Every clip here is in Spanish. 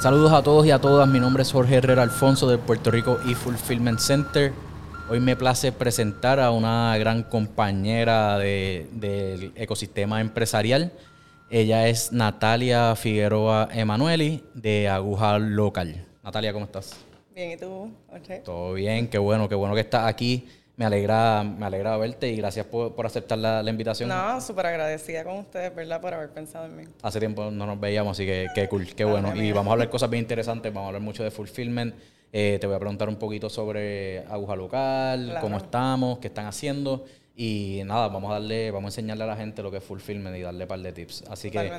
Saludos a todos y a todas. Mi nombre es Jorge Herrera Alfonso del Puerto Rico eFulfillment Center. Hoy me place presentar a una gran compañera de- del ecosistema empresarial. Ella es Natalia Figueroa Emanueli de Aguja Local. Natalia, ¿cómo estás? Bien, ¿y tú, Jorge? Todo bien, qué bueno, qué bueno que estás aquí. Me alegra, me alegra verte y gracias por, por aceptar la, la invitación. No, súper agradecida con ustedes, ¿verdad? Por haber pensado en mí. Hace tiempo no nos veíamos, así que qué cool, qué bueno. Y vamos a hablar cosas bien interesantes, vamos a hablar mucho de fulfillment. Eh, te voy a preguntar un poquito sobre Aguja Local, Claro. cómo estamos, qué están haciendo. Y nada, vamos a darle, vamos a enseñarle a la gente lo que es fulfillment y darle un par de tips. Así que,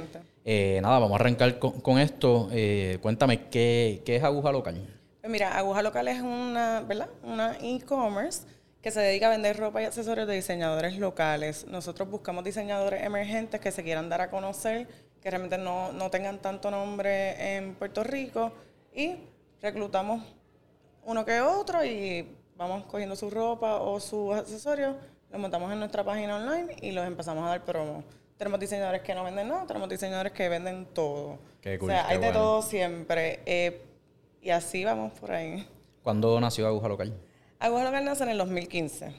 eh, nada, vamos a arrancar con, con esto. Eh, cuéntame, ¿qué, ¿qué es Aguja Local? Pues mira, Aguja Local es una, ¿verdad? Una e-commerce que se dedica a vender ropa y accesorios de diseñadores locales. Nosotros buscamos diseñadores emergentes que se quieran dar a conocer, que realmente no, no tengan tanto nombre en Puerto Rico y reclutamos uno que otro y vamos cogiendo su ropa o sus accesorios, los montamos en nuestra página online y los empezamos a dar promo. Tenemos diseñadores que no venden nada, tenemos diseñadores que venden todo. Qué cool, o sea, qué hay de todo siempre. Eh, y así vamos por ahí. ¿Cuándo nació Aguja Local? Aguja Local nace en el 2015.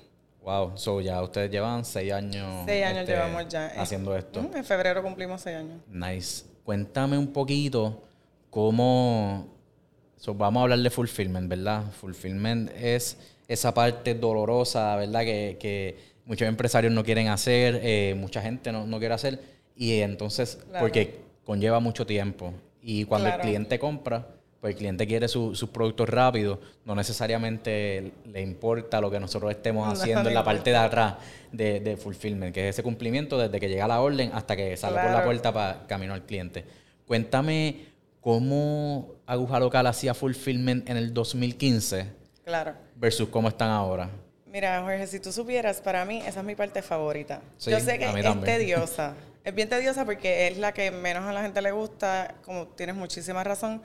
Wow, so ya ustedes llevan seis años, Seis años este, llevamos ya. haciendo esto. En febrero cumplimos seis años. Nice. Cuéntame un poquito cómo. so, vamos a hablar de fulfillment, ¿verdad? Fulfillment es esa parte dolorosa, ¿verdad? Que, que muchos empresarios no quieren hacer, eh, mucha gente no, no quiere hacer. Y entonces, Claro. porque conlleva mucho tiempo. Y cuando Claro. el cliente compra, pues el cliente quiere su- sus productos rápidos, no necesariamente le importa lo que nosotros estemos No haciendo en la parte de atrás de, de fulfillment, que es ese cumplimiento desde que llega la orden hasta que sale por la puerta para camino al cliente. Cuéntame cómo Aguja Local hacía fulfillment en el 2015 Claro. versus cómo están ahora. Mira, Jorge, si tú supieras, para mí esa es mi parte favorita. Sí, Yo sé que es también. tediosa. Es bien tediosa porque es la que menos a la gente le gusta, como tienes muchísima razón.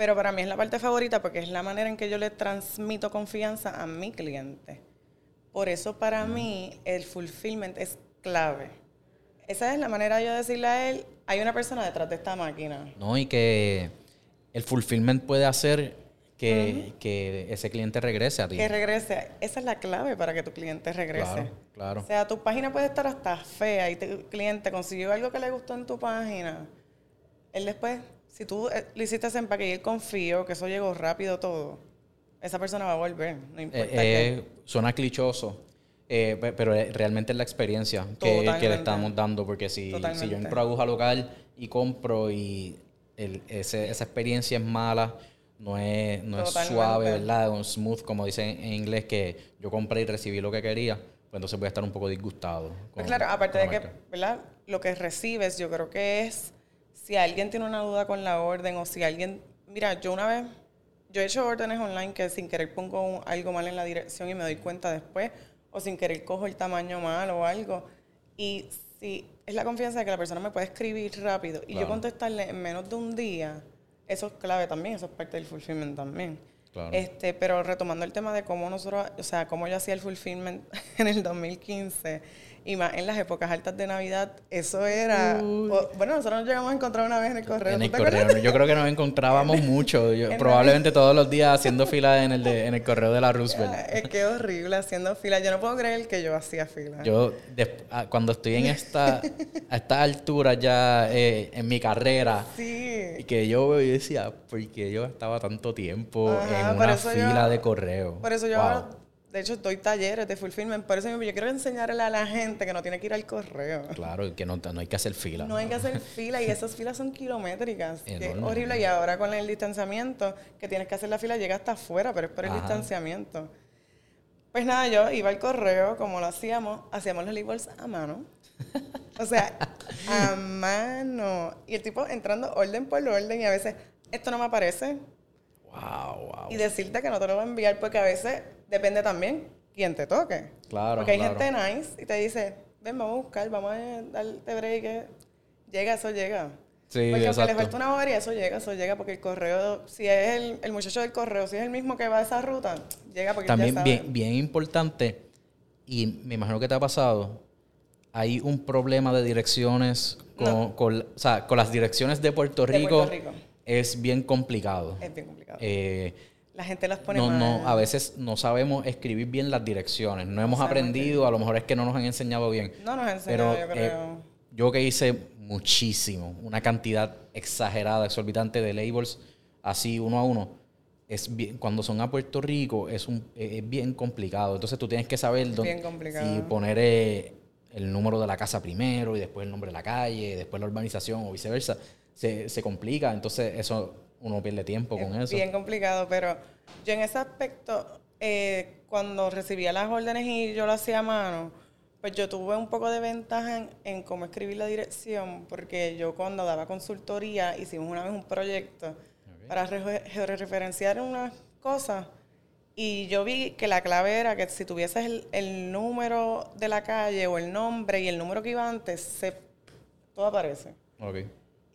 Pero para mí es la parte favorita porque es la manera en que yo le transmito confianza a mi cliente. Por eso para mí el fulfillment es clave. Esa es la manera de yo decirle a él, hay una persona detrás de esta máquina. ¿no? Y que el fulfillment puede hacer que, que ese cliente regrese a ti. Que regrese. Esa es la clave para que tu cliente regrese. Claro, claro. O sea, tu página puede estar hasta fea y tu cliente consiguió algo que le gustó en tu página. Él después, si tú eh, le hiciste ese empaque y él confió que eso llegó rápido todo, esa persona va a volver, no importa Eh, qué. eh, suena clichoso, eh, pe- pero eh, realmente es la experiencia que, que le estamos dando, porque si, si yo entro a aguja local y compro y el- ese- esa experiencia es mala, no es, no es suave, ¿verdad? Un smooth, como dicen en inglés, que yo compré y recibí lo que quería, pues entonces voy a estar un poco disgustado. Pues con- claro, aparte de que. ¿verdad? Lo que recibes, yo creo que es si alguien tiene una duda con la orden o si alguien, mira, yo una vez, yo he hecho órdenes online que sin querer pongo un- algo mal en la dirección y me doy cuenta después, o sin querer cojo el tamaño mal o algo. Y si es la confianza de que la persona me puede escribir rápido y yo Claro. contestarle en menos de un día, eso es clave también, eso es parte del fulfillment también. Claro. Este, pero retomando el tema de cómo nosotros, o sea, cómo yo hacía el fulfillment en el 2015 y más en las épocas altas de Navidad, eso era, o- bueno, nosotros nos llegamos a encontrar una vez en el correo. En ¿tú el correo. Yo creo que nos encontrábamos mucho. yo- en probablemente todos los días haciendo fila en el, de- en el correo de la Roosevelt. Es que horrible haciendo fila. Yo no puedo creer que yo hacía fila. Yo, des- ah, cuando estoy en esta, a esta altura ya eh, en mi carrera, y sí. que yo veo y decía, ¿por qué yo estaba tanto tiempo Ajá, en una fila yo- de correo? Por eso yo Wow. De hecho, doy talleres de fulfillment. Por eso mismo yo quiero enseñarle a la gente que no tiene que ir al correo. Claro, que no, no hay que hacer fila. No hay que hacer fila y esas filas son kilométricas. Que es horrible. Y ahora con el distanciamiento, que tienes que hacer la fila, llega hasta afuera, pero es por el Ajá. distanciamiento. Pues nada, yo iba al correo, como lo hacíamos, hacíamos los labels a mano. O sea, a mano. Y el tipo entrando orden por orden y a veces, esto no me aparece. Wow, wow. Y decirte que no te lo va a enviar porque a veces depende también quién te toque. Claro, Porque hay claro. gente nice y te dice, ven, vamos a buscar, vamos a darte break. eh". Llega, eso llega. Sí, porque aunque le exacto. falta una hora y eso llega, eso llega porque el correo, si es el, el muchacho del correo, si es el mismo que va a esa ruta, llega porque También ya bien, sabe. bien importante, y me imagino que te ha pasado, hay un problema de direcciones con, No. con- o sea, con las direcciones de Puerto De Rico. Puerto Rico. es bien complicado. Es bien complicado. Eh, la gente las pone no, mal. no, a veces no sabemos escribir bien las direcciones. No hemos aprendido, a lo mejor es que no nos han enseñado bien. No nos han enseñado, Pero yo eh, creo. yo que hice muchísimo, una cantidad exagerada, exorbitante de labels, así uno a uno, es bien, cuando son a Puerto Rico es, un, es bien complicado. Entonces tú tienes que saber dónde, si poner eh, el número de la casa primero y después el nombre de la calle, después la urbanización o viceversa. Se, se complica, entonces eso uno pierde tiempo con Es eso. Bien complicado, pero yo en ese aspecto, eh, cuando recibía las órdenes y yo lo hacía a mano, pues yo tuve un poco de ventaja en, en cómo escribir la dirección, porque yo cuando daba consultoría hicimos una vez un proyecto para re- georreferenciar unas cosas y yo vi que la clave era que si tuvieses el, el número de la calle o el nombre y el número que iba antes, se, todo aparece. Ok.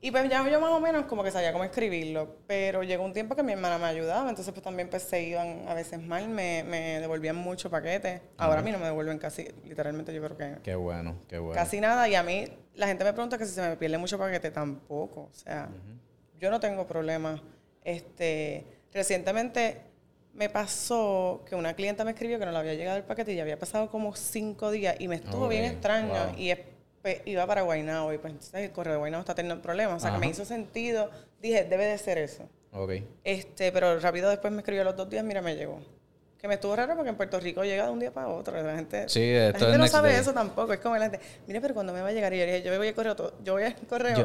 Y pues ya yo más o menos como que sabía cómo escribirlo, pero llegó un tiempo que mi hermana me ayudaba, entonces pues también pues se iban a veces mal, me, me devolvían mucho paquete. Ahora a mí no me devuelven casi, literalmente yo creo que Qué bueno, qué bueno. casi nada. Y a mí la gente me pregunta que si se me pierde mucho paquete, tampoco. O sea, yo no tengo problema. Este, recientemente me pasó que una clienta me escribió que no le había llegado el paquete y ya había pasado como cinco días y me estuvo bien extraño wow. y es- iba para Guaynabo y pues entonces el correo de Guaynabo está teniendo problemas. O sea, que me hizo sentido. Dije, debe de ser eso. Ok. Este, pero rápido después me escribió los dos días, mira, me llegó. Que me estuvo raro porque en Puerto Rico llega de un día para otro. La gente, Sí, la gente no sabe day. eso tampoco. Es como la gente, mire, pero cuando me va a llegar? Y yo dije, yo voy al correo, todo- yo voy al correo. Yo-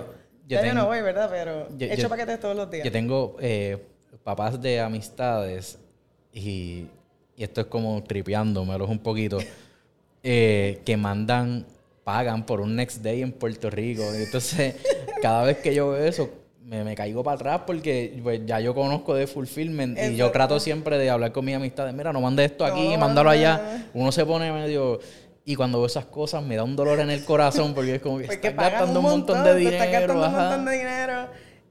yo ya yo no voy, ¿verdad? Pero yo- he hecho paquetes todos los días. Yo tengo eh, papás de amistades y, y esto es como tripeándomelo un poquito, eh, que mandan, pagan por un next day en Puerto Rico. Entonces, cada vez que yo veo eso, me, me caigo para atrás porque pues, ya yo conozco de fulfillment y yo Exacto. trato siempre de hablar con mis amistades, mira, no mande esto aquí, No, mándalo allá. no. Uno se pone medio... Y cuando veo esas cosas me da un dolor en el corazón porque es como que estás gastando un montón, de te dinero. estás gastando un ajá. montón de dinero.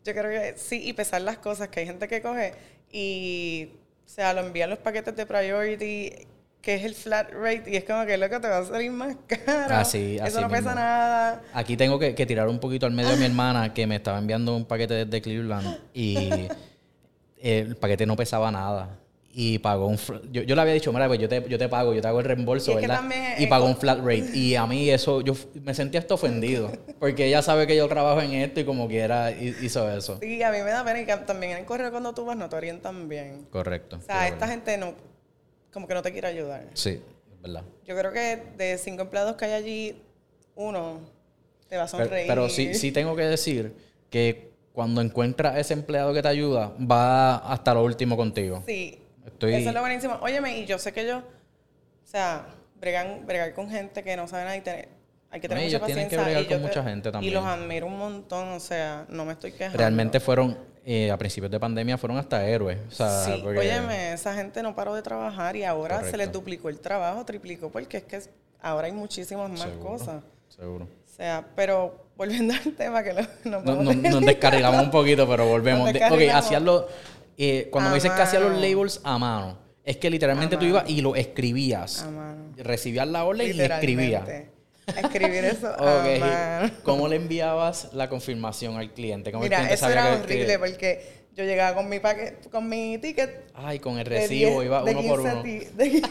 Yo creo que sí, y pesar las cosas, que hay gente que coge y, o sea, lo envían los paquetes de priority, que es el flat rate, y es como que loco te va a salir más caro. Así, Eso así no pesa nada. Aquí tengo que, que tirar un poquito al medio de mi hermana que me estaba enviando un paquete desde Cleveland y el paquete no pesaba nada. Y pagó un... Yo, yo le había dicho, mira, pues yo te, yo te pago, yo te hago el reembolso, Y es que ¿verdad? Y es pagó un flat rate. Y a mí eso, yo me sentía hasta ofendido. Porque ella sabe que yo trabajo en esto y como quiera hi- hizo eso. Sí, a mí me da pena y que también en el correo cuando tú vas no te orientan bien. Correcto. O sea, esta gente no, como que no te quiere ayudar. Sí, es verdad. Yo creo que de cinco empleados que hay allí, uno te va a sonreír. pero sí, sí tengo que decir que cuando encuentras ese empleado que te ayuda, va hasta lo último contigo. Sí. Estoy- Eso es lo buenísimo. Óyeme, y yo sé que ellos, o sea, bregan, bregar con gente que no sabe nada y tener, hay que No, tener ellos mucha tienen que paciencia. bregar y con mucha gente Y también. los admiro un montón, o sea, no me estoy quejando. Realmente fueron, eh, a principios de pandemia, fueron hasta héroes. O sea, Sí, porque- óyeme, esa gente no paró de trabajar y ahora se les duplicó el trabajo, triplicó, porque es que ahora hay muchísimas más Seguro. cosas. Seguro. O sea, pero volviendo al tema que lo, nos No- Nos descarrilamos un poquito, pero volvemos. Ok, hacías los- eh, cuando A me dices que hacías los labels a mano, es que literalmente A tú mano. ibas y lo escribías. A mano. Recibías la orden y escribías. Escribir eso a Ok. mano. ¿Cómo le enviabas la confirmación al cliente? ¿Cómo el Mira, cliente eso sabía era que- horrible que- porque yo llegaba con mi paquete, con mi ticket. Ay, con el recibo 10 iba uno por 15 uno. de-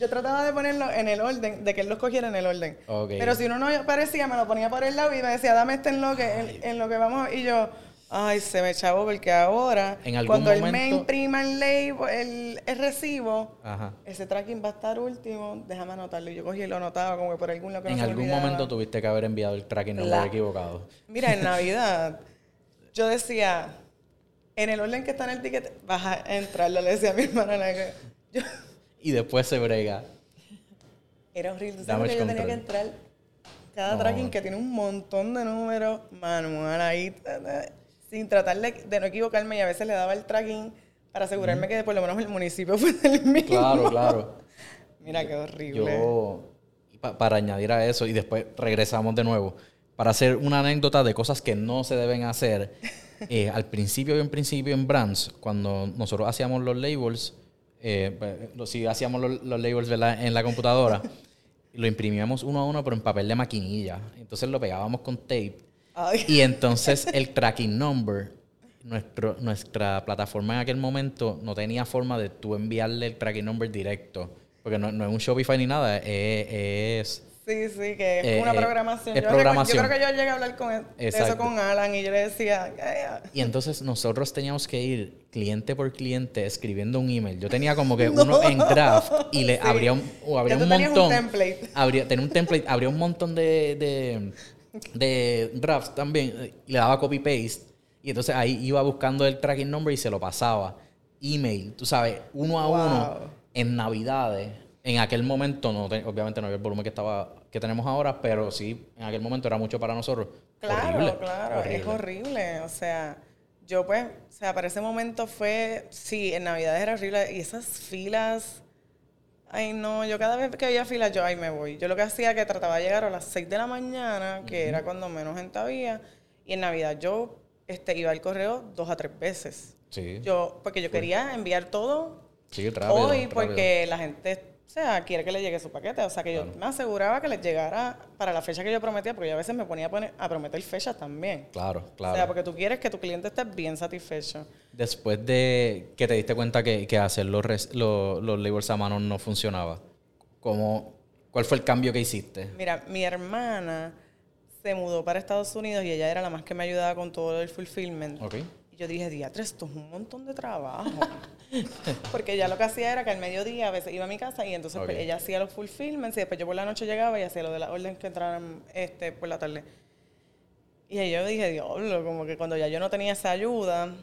yo trataba de ponerlo en el orden, de que él los cogiera en el orden. Ok. Pero si uno no aparecía, me lo ponía por el lado y me decía, dame este en lo que, en, en lo que vamos. Y yo, ay, se me chavo porque ahora, En algún cuando él me imprima el label, el, el recibo, Ajá. ese tracking va a estar último, déjame anotarlo. Yo cogí y lo anotaba como que por algún lado que no En algún olvidaba. momento tuviste que haber enviado el tracking number La- equivocado. Mira, en Navidad, yo decía, en el orden que está en el ticket, vas a entrarlo, le decía a mi hermana. que- Yo, Y después se brega. era horrible. ¿Tú Damage sabes que yo tenía que entrar cada No. tracking que tiene un montón de números manual ahí, sin tratar de, de no equivocarme y a veces le daba el tracking para asegurarme que por lo menos el municipio fue el mismo. Claro, claro. Mira qué horrible. Yo, pa- para añadir a eso, y después regresamos de nuevo, para hacer una anécdota de cosas que no se deben hacer, eh, al principio, en principio en Brands, cuando nosotros hacíamos los labels, eh, pues, si hacíamos los, los labels ¿verdad? en la computadora, lo imprimíamos uno a uno, pero en papel de maquinilla. Entonces lo pegábamos con tape. Ay, Y entonces el tracking number nuestro, nuestra plataforma en aquel momento no tenía forma de tú enviarle el tracking number directo. Porque no, no es un Shopify ni nada, es... es Sí, sí, que es Eh, una eh, programación. es yo, programación. yo creo que yo llegué a hablar con él- de eso con Alan y yo le decía, "Ya, ya". Y entonces nosotros teníamos que ir cliente por cliente escribiendo un email. Yo tenía como que uno en draft y le Sí. abría un, o abría un tenías un montón. template. Abría, tenía un template, abría un montón de, de, de drafts también eh, le daba copy paste. Y entonces ahí iba buscando el tracking number y se lo pasaba. Email, tú sabes, uno a Wow. uno en Navidades. En aquel momento, no te- obviamente no había el volumen que estaba que tenemos ahora, pero sí, en aquel momento era mucho para nosotros. Claro, Horrible, claro, es horrible. O sea, yo pues, o sea, para ese momento fue, sí, en Navidad era horrible. Y esas filas, ay no, yo cada vez que había filas, yo, ay, me voy. Yo lo que hacía que trataba de llegar a las 6 de la mañana, que era cuando menos gente había. Y en Navidad yo este, iba al correo dos a tres veces. Sí, Yo, porque yo quería enviar todo sí, rápido, hoy rápido. porque la gente, o sea, quiere que le llegue su paquete. O sea, que yo me aseguraba que les llegara para la fecha que yo prometía, porque yo a veces me ponía a, poner, a prometer fechas también. Claro, claro. O sea, porque tú quieres que tu cliente esté bien satisfecho. Después de que te diste cuenta que, que hacer los, res- los, los labels a mano no funcionaba, ¿cómo, ¿cuál fue el cambio que hiciste? Mira, mi hermana se mudó para Estados Unidos y ella era la más que me ayudaba con todo el fulfillment. Ok. Yo dije, diatre, esto es un montón de trabajo. Porque ella lo que hacía era que al mediodía a veces iba a mi casa y entonces pues, ella hacía los fulfillments y después yo por la noche llegaba y hacía lo de las órdenes que entraran este, por la tarde. Y ahí yo dije, diablo, como que cuando ya yo no tenía esa ayuda,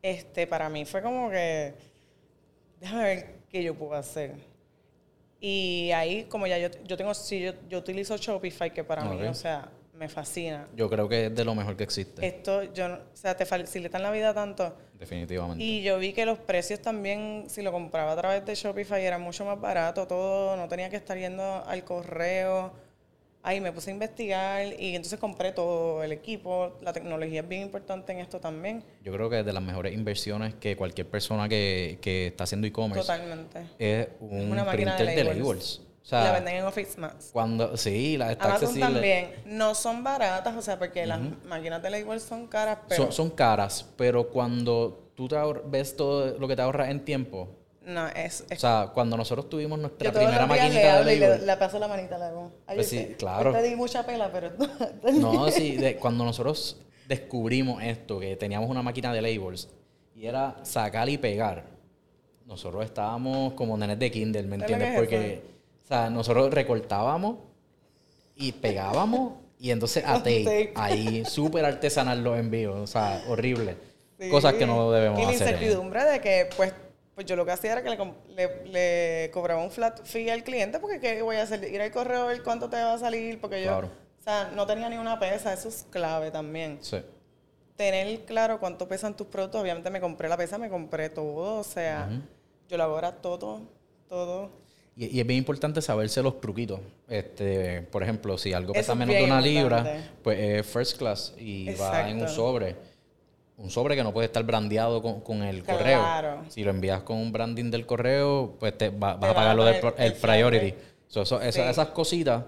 este, para mí fue como que, déjame ver qué yo puedo hacer. Y ahí, como ya yo, yo tengo, sí, yo, yo utilizo Shopify, que para mí, o sea, me fascina. Yo creo que es de lo mejor que existe, Esto, yo, o sea, te facilitan la vida tanto. definitivamente. Y yo vi que los precios también, si lo compraba a través de Shopify, era mucho más barato todo, no tenía que estar yendo al correo. Ahí me puse a investigar y entonces compré todo el equipo. La tecnología es bien importante en esto también. Yo creo que es de las mejores inversiones que cualquier persona que, que está haciendo e-commerce Totalmente. es un Una máquina printer de de labels. La venden en Office Max. cuando, sí, la está Amazon accesible. también. No son baratas, o sea, porque las máquinas de labels son caras, pero Son, son caras, pero cuando tú te ahor- ves todo lo que te ahorras en tiempo, no, es... o sea, cuando nosotros tuvimos nuestra primera maquinita de y le, label, le paso la manita, le hago. Pues sí, te- claro. yo te di mucha pela, pero... No, sí, de- cuando nosotros descubrimos esto, que teníamos una máquina de labels, y era sacar y pegar, nosotros estábamos como nenes de Kindle, ¿me ¿Sabes lo entiendes? que es Porque, sea, nosotros recortábamos y pegábamos, y entonces a tape, ahí súper artesanal los envíos, o sea, horrible. Sí. Cosas que no debemos Y la hacer. ¿eh? incertidumbre de que, pues, pues yo lo que hacía era que le, le, le cobraba un flat fee al cliente, porque ¿qué voy a hacer? Ir al correo a ver cuánto te va a salir, porque yo, Claro. o sea, no tenía ni una pesa, eso es clave también. Sí. Tener claro cuánto pesan tus productos, obviamente me compré la pesa, me compré todo, o sea, yo lo hago ahora todo, todo. Y, y es bien importante saberse los truquitos. Este, por ejemplo, si algo Eso pesa es menos de una libra, pues es first class y va en un sobre. Un sobre que no puede estar brandeado con, con el Claro. correo. Si lo envías con un branding del correo, pues te va- vas Te a van pagar a lo del el el priority. So, eso- eso-. Esas cositas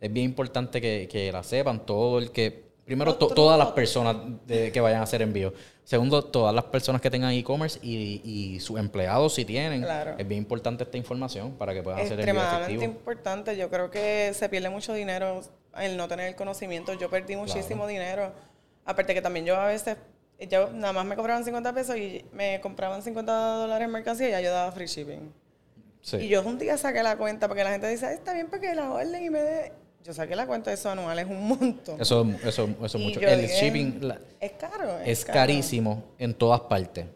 es bien importante que, que las sepan todo el que... Primero, to- todas las personas de- que vayan a hacer envíos. Segundo, todas las personas que tengan e-commerce y, y sus empleados si tienen. Claro. Es bien importante esta información para que puedan hacer extremadamente efectivos. importante. Yo creo que se pierde mucho dinero el no tener el conocimiento. Yo perdí muchísimo dinero. Aparte que también yo a veces, yo nada más me cobraban 50 pesos y me compraban 50 dólares en mercancía y ya yo daba free shipping. Sí. Y yo un día saqué la cuenta porque la gente dice, "Ay, está bien porque la orden y me de... Yo saqué la cuenta de eso anual, es un montón. Eso, eso, eso mucho. El dije, shipping la- Es caro. es caro. carísimo en todas partes.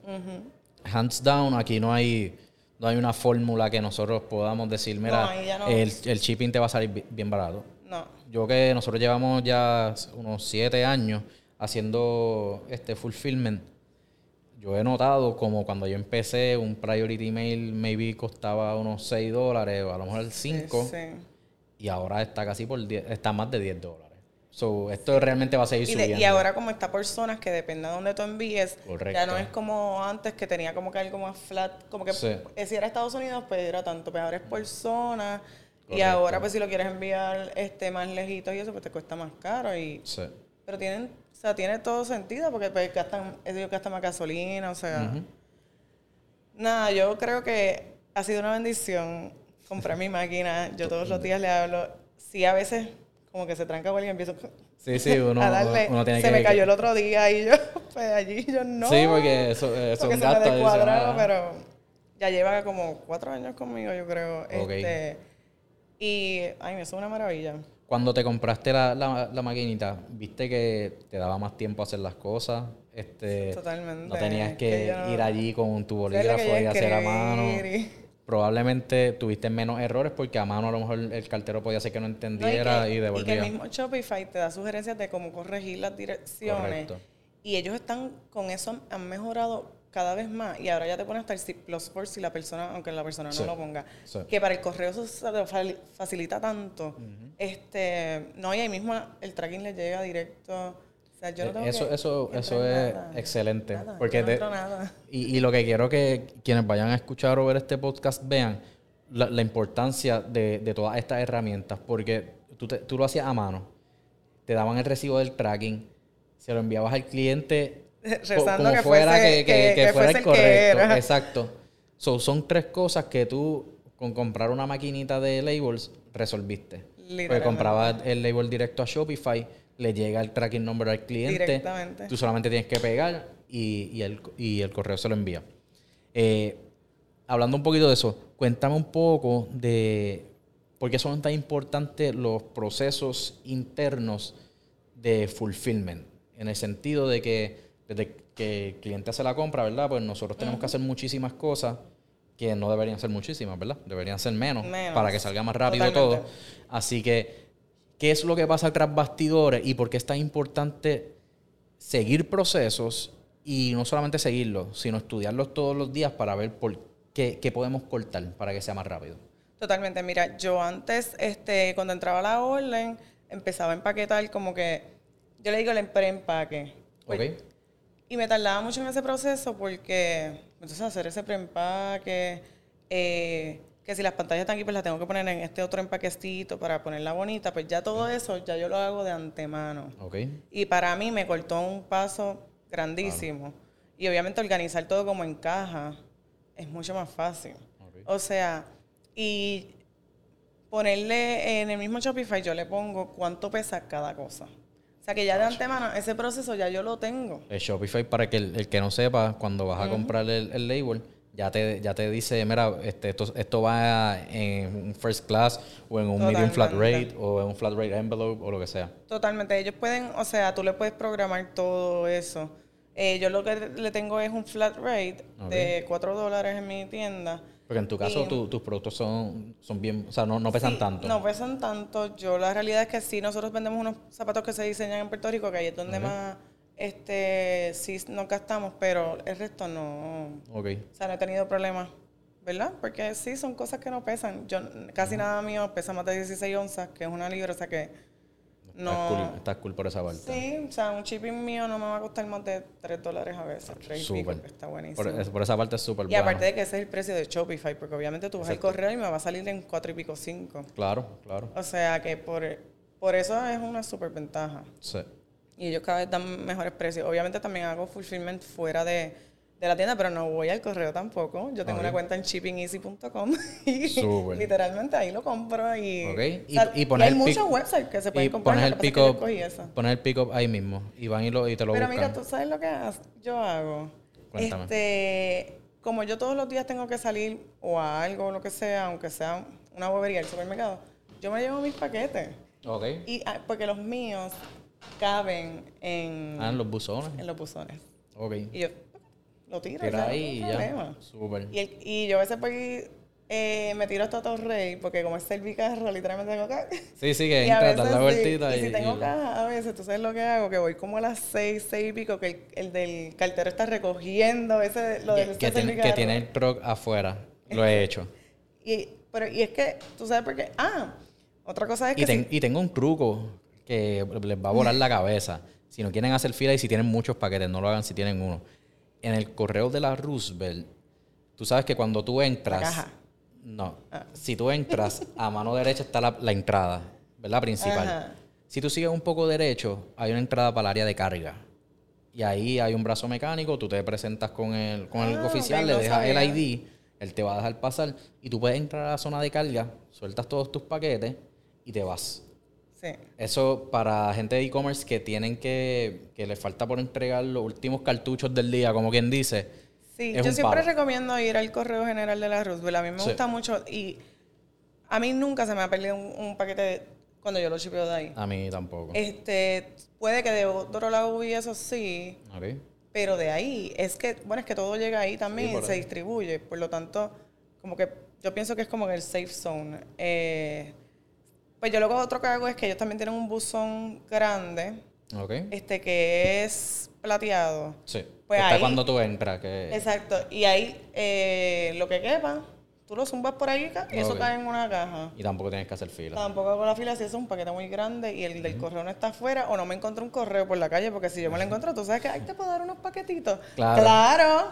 Hands down, aquí no hay, no hay una fórmula que nosotros podamos decir, mira, no. el, el shipping te va a salir bi- bien barato. No. Yo que nosotros llevamos ya unos siete años haciendo este fulfillment, yo he notado como cuando yo empecé un priority mail maybe costaba unos 6 dólares o a lo mejor 5 Sí. Y ahora está casi por 10, está más de 10 dólares. So, esto realmente va a seguir Y, de- subiendo. y ahora como está por zonas que depende de dónde tú envíes, Correcto. ya no es como antes que tenía como que algo más flat, como que Sí. eh, si era Estados Unidos pues era tanto, pero ahora es por zona y ahora pues si lo quieres enviar este más lejitos y eso pues te cuesta más caro y Sí. Pero tienen, o sea, tiene todo sentido porque pues, gastan, ellos gastan más gasolina, o sea. Nada, yo creo que ha sido una bendición comprar mi máquina. Yo todos los días le hablo. Sí, a veces como que se tranca alguien y empiezo sí, sí, uno, a darle. Uno tiene se me cayó el otro día y yo, pues allí yo no. Sí, porque eso, eso porque es un se me pero ya lleva como cuatro años conmigo, yo creo. Este, y, ay, eso es una maravilla. Cuando te compraste la, la, maquinita, ¿viste que te daba más tiempo a hacer las cosas? Este, Totalmente. No tenías que, ir allí con tu bolígrafo y hacer a mano. Probablemente tuviste menos errores porque a mano a lo mejor el cartero podía ser que no entendiera y, devolvía. Y que el mismo Shopify te da sugerencias de cómo corregir las direcciones. Correcto. Y ellos están con eso, han mejorado cada vez más y ahora ya te pones hasta el C por si la persona, aunque la persona no lo ponga, que para el correo eso facilita tanto. este No, y ahí mismo el tracking le llega directo. O sea, yo no tengo eso, que, eso, eso es excelente. porque nada. Y, y, lo que quiero que quienes vayan a escuchar o ver este podcast vean la, la importancia de, de, todas estas herramientas. Porque tú, tú lo hacías a mano, te daban el recibo del tracking, se lo enviabas al cliente Rezando que fuera, que, fuera el correcto. Exacto. son tres cosas que tú, con comprar una maquinita de labels, resolviste. Porque comprabas el label directo a Shopify, le llega el tracking number al cliente. Directamente. Tú solamente tienes que pegar y, el, y el correo se lo envía. Eh, hablando un poquito de eso, cuéntame un poco de por qué son tan importantes los procesos internos de fulfillment. En el sentido de que desde que el cliente hace la compra, ¿verdad? Pues nosotros tenemos que hacer muchísimas cosas que no deberían ser muchísimas, ¿verdad? Deberían ser menos, para que salga más rápido todo. Así que, ¿qué es lo que pasa tras bastidores y por qué es tan importante seguir procesos y no solamente seguirlos, sino estudiarlos todos los días para ver por qué, qué podemos cortar para que sea más rápido? Totalmente. Mira, yo antes, este, cuando entraba a la orden, empezaba a empaquetar como que, yo le digo el preempaque. Pues, y me tardaba mucho en ese proceso porque, entonces, hacer ese preempaque, eh, que si las pantallas están aquí, pues las tengo que poner en este otro empaquecito para ponerla bonita, pues ya todo eso ya yo lo hago de antemano. Okay. Y para mí me cortó un paso grandísimo. Y obviamente organizar todo como en caja es mucho más fácil. O sea, y ponerle en el mismo Shopify, yo le pongo cuánto pesa cada cosa. O sea que ya de antemano, ese proceso ya yo lo tengo. El Shopify, para que el, que no sepa, cuando vas a comprar el, label, ya te, ya te dice, mira, este, esto, esto va en un first class o en un medium flat rate o en un flat rate envelope o lo que sea. Totalmente. Ellos pueden, o sea, tú le puedes programar todo eso. Eh, yo lo que le tengo es un flat rate de 4 dólares en mi tienda porque en tu caso tus productos son, son bien, o sea, no, no pesan tanto. No pesan tanto. Yo la realidad es que sí, nosotros vendemos unos zapatos que se diseñan en Puerto Rico, que ahí es donde más este sí nos gastamos, pero el resto no. Ok. O sea, no he tenido problemas, ¿verdad? Porque sí, son cosas que no pesan. Yo casi nada mío pesa más de 16 onzas, que es una libra, o sea que no. Estás cool, por esa parte. Sí, o sea, un shipping mío no me va a costar más de 3 dólares a veces. 3 súper. está buenísimo. Por, esa parte es súper Y aparte de que ese es el precio de Shopify, porque obviamente tú vas al correo y me va a salir en 4 y pico 5. Claro, claro. O sea que por, por eso es una súper ventaja. Sí. Y ellos cada vez dan mejores precios. Obviamente también hago fulfillment fuera de de la tienda, pero no voy al correo tampoco. Yo tengo una cuenta en shippingeasy.com y literalmente ahí lo compro y, y, poner hay muchos websites que se pueden comprar. Poner el pick-up poner el pick ahí mismo y van y, lo, y te lo pero buscan. Pero mira, tú sabes lo que yo hago. Cuéntame. Este, como yo todos los días tengo que salir o a algo o lo que sea, aunque sea una bobería al supermercado, yo me llevo mis paquetes. Ok. Y, ah, porque los míos caben en... Ah, en los buzones. En los buzones. Ok. Y yo lo tiro. Tira ahí y ya. Súper. Y, y yo a veces pues, eh, me tiro hasta Torrey, porque como es servicarro, literalmente tengo caja. Sí, sí, que entra, la vueltita. Y, y, si tengo caja, a veces, ¿tú sabes lo que hago? Que voy como a las seis, seis y pico, que el, del cartero está recogiendo ese, lo del que, tiene, que tiene el truck afuera. Lo he hecho. y, pero, y es que, ¿tú sabes por qué? Ah, otra cosa es que... Y, tengo un truco que les va a volar la cabeza. Si no quieren hacer fila y si tienen muchos paquetes, no lo hagan si tienen uno en el correo de la Roosevelt, tú sabes que cuando tú entras. No. Ah. Si tú entras, a mano derecha está la, entrada, ¿verdad? Principal. Si tú sigues un poco derecho, hay una entrada para el área de carga. Y ahí hay un brazo mecánico, tú te presentas con el, con el Ah, oficial, le dejas el. ID, él te va a dejar pasar y tú puedes entrar a la zona de carga, sueltas todos tus paquetes y te vas. Sí. Eso para gente de e-commerce que tienen que, que les falta por entregar los últimos cartuchos del día, como quien dice. Sí, yo siempre recomiendo ir al correo general de la Roosevelt. A mí me Sí. gusta mucho y a mí nunca se me ha perdido un, un paquete cuando yo lo chipeo de ahí. A mí tampoco. Este, puede que de otro lado y eso sí, pero de ahí es que, bueno, es que todo llega ahí también Sí, se ahí. distribuye. Por lo tanto, como que yo pienso que es como en el safe zone. Eh, pues yo luego otro que hago es que ellos también tienen un buzón grande, Ok. este que es plateado. Sí. Pues Está ahí- cuando tú entras. Que... Exacto. Y ahí eh, lo que quepa, tú lo zumbas por ahí y eso Ok. cae en una caja. Y tampoco tienes que hacer fila. Tampoco hago la fila si es un paquete muy grande y el del correo no está afuera o no me encontré un correo por la calle porque si yo me lo encuentro, tú sabes que ahí te puedo dar unos paquetitos. Claro. Claro.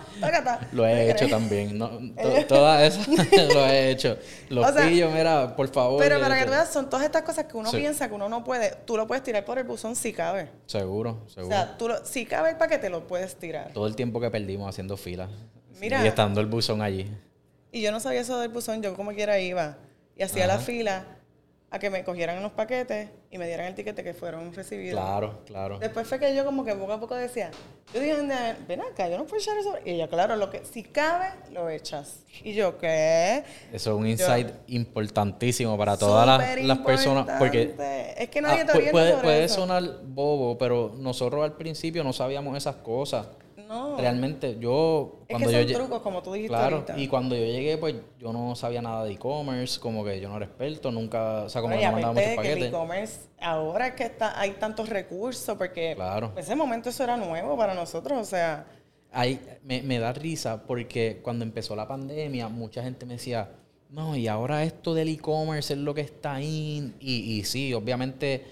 Lo he hecho también. No, to- todas esas lo he hecho. Los O sea, pillo, mira, por favor. Pero para que tú veas, son todas estas cosas que uno Sí. piensa que uno no puede. Tú lo puedes tirar por el buzón si cabe. Seguro, O seguro. sea, tú lo- si cabe el paquete, lo puedes tirar. Todo el tiempo que perdimos haciendo fila. Mira. Y estando el buzón allí. Y yo no sabía eso del buzón, yo como quiera iba. Y hacía la fila a que me cogieran los paquetes y me dieran el tiquete que fueron recibidos. Claro, claro. Después fue que yo como que poco a poco decía, yo dije, "Anda, ven acá, yo no puedo echar eso. Y ella, claro, lo que si cabe, lo echas. Y yo, ¿qué? Eso es un insight importantísimo para todas las, las personas. Porque. Es que nadie ah, te pu- orienta puede, puede sonar bobo, pero nosotros al principio no sabíamos esas cosas. No. Realmente, yo Es cuando que yo son lle- trucos, como tú dijiste Claro, ahorita. y cuando yo llegué, pues yo no sabía nada de e-commerce, como que yo no era experto, nunca, o sea, como Bueno, que no mandaba muchos que el paquetes. e-commerce, ahora que está, hay tantos recursos, porque Claro. en ese momento eso era nuevo para nosotros, o sea, Ahí me, me da risa porque cuando empezó la pandemia, mucha gente me decía, no, y ahora esto del e-commerce es lo que está ahí. Y, y sí, obviamente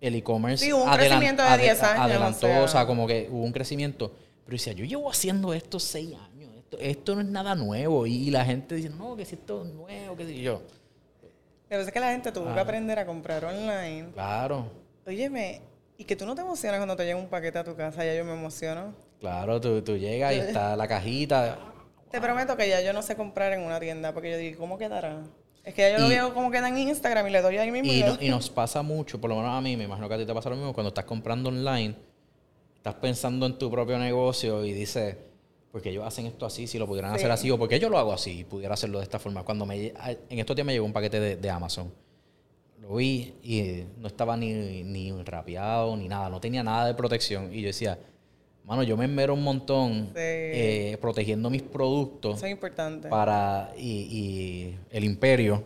el e-commerce Sí, hubo un crecimiento de 10 años, adelantó, o sea. o sea, como que hubo un crecimiento. Pero decía, yo llevo haciendo esto seis años, esto, esto no es nada nuevo. Y, la gente dice, no, que si esto es nuevo, que si yo. a veces que la gente tuvo que aprender a comprar online. Claro, Óyeme, y que tú no te emocionas cuando te llega un paquete a tu casa, ya yo me emociono. claro, tú, tú llegas y está la cajita. Te prometo que ya yo no sé comprar en una tienda, porque yo digo, ¿cómo quedará? Es que ya yo lo Y- veo cómo queda en Instagram y le doy ahí mismo. Y, y no- y nos pasa mucho, por lo menos a mí, me imagino que a ti te pasa lo mismo, cuando estás comprando online, estás pensando en tu propio negocio y dices, ¿por qué ellos hacen esto así? Si lo pudieran Sí. hacer así, o ¿por qué yo lo hago así y pudiera hacerlo de esta forma? Cuando me, en estos días me llegó un paquete de, de Amazon. Lo vi y no estaba ni, ni rapeado ni nada, no tenía nada de protección. Y yo decía, mano, yo me enmero un montón Sí. eh, protegiendo mis productos Eso es importante. para y, y el imperio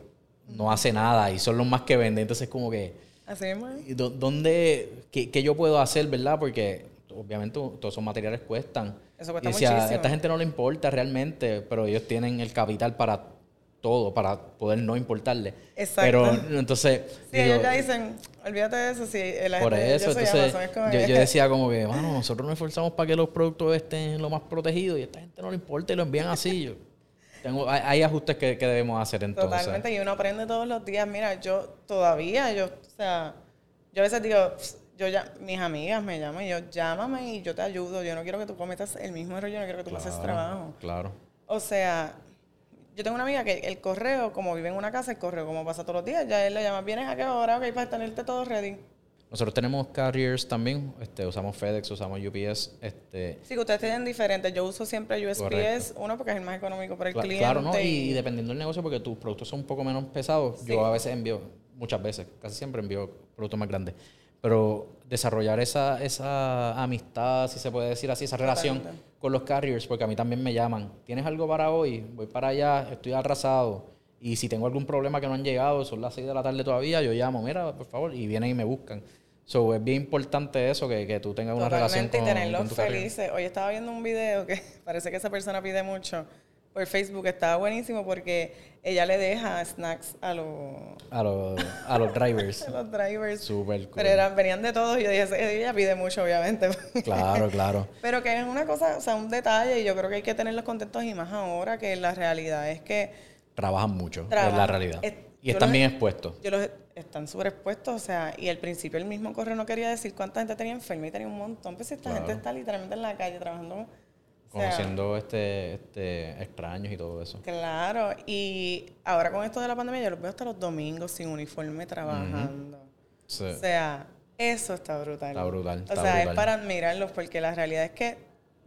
no hace nada y son los más que venden entonces como que Así mismo. es. ¿y dó- dónde qué, qué yo puedo hacer verdad porque obviamente todos esos materiales cuestan Eso cuesta Y decía, muchísimo. a esta gente no le importa realmente pero ellos tienen el capital para todo para poder no importarle Exacto. pero entonces Sí, digo, ellos ya dicen, olvídate de eso, si la por gente, eso yo entonces Amazon, es yo, yo decía como que mano nosotros nos esforzamos para que los productos estén lo más protegidos y a esta gente no le importa y lo envían así yo tengo hay, hay ajustes que, que debemos hacer entonces Totalmente, y uno aprende todos los días. Mira, yo todavía, yo, o sea, yo a veces digo, "Pss, yo ya, mis amigas me llaman y yo, llámame y yo te ayudo. Yo no quiero que tú cometas el mismo error, yo no quiero que tú pases trabajo. claro O sea, yo tengo una amiga que el correo, como vive en una casa, el correo como pasa todos los días, ya él le llama, vienes a qué hora, ok, para tenerte todo ready. Nosotros tenemos carriers también, este, usamos FedEx, usamos UPS, este, Sí, que ustedes tienen diferentes. Yo uso siempre USPS, Correcto. uno porque es el más económico para el cla- cliente. claro, ¿no? Y, y dependiendo del negocio, porque tus productos son un poco menos pesados, Sí. yo a veces envío, muchas veces, casi siempre envío productos más grandes. Pero desarrollar esa, esa amistad, si se puede decir así, esa relación con los carriers, porque a mí también me llaman, ¿tienes algo para hoy? Voy para allá, estoy arrasado. Y si tengo algún problema que no han llegado, son las 6 de la tarde todavía, yo llamo, mira, por favor, y vienen y me buscan. So, es bien importante eso, que, que tú tengas una relación con, y tenerlos con tu carrier. felices. Hoy estaba viendo un video que parece que esa persona pide mucho por Facebook. Estaba buenísimo porque ella le deja snacks a los, A los, a los drivers. a los drivers. Súper cool. Pero eran, venían de todos y yo dije, ella pide mucho, obviamente. Claro, claro. Pero que es una cosa, o sea, un detalle y yo creo que hay que tenerlos contentos y más ahora que la realidad es que Trabajan mucho, es la realidad. Es- y están los- bien expuestos. yo los, están sobreexpuestos, o sea, y al principio el mismo correo no quería decir cuánta gente tenía enferma y tenía un montón, pues esta gente está literalmente en la calle trabajando. Conociendo este, este, extraños y todo eso. Claro, y ahora con esto de la pandemia yo los veo hasta los domingos sin uniforme trabajando. O sea, eso está brutal. Está brutal. o sea, es para admirarlos porque la realidad es que,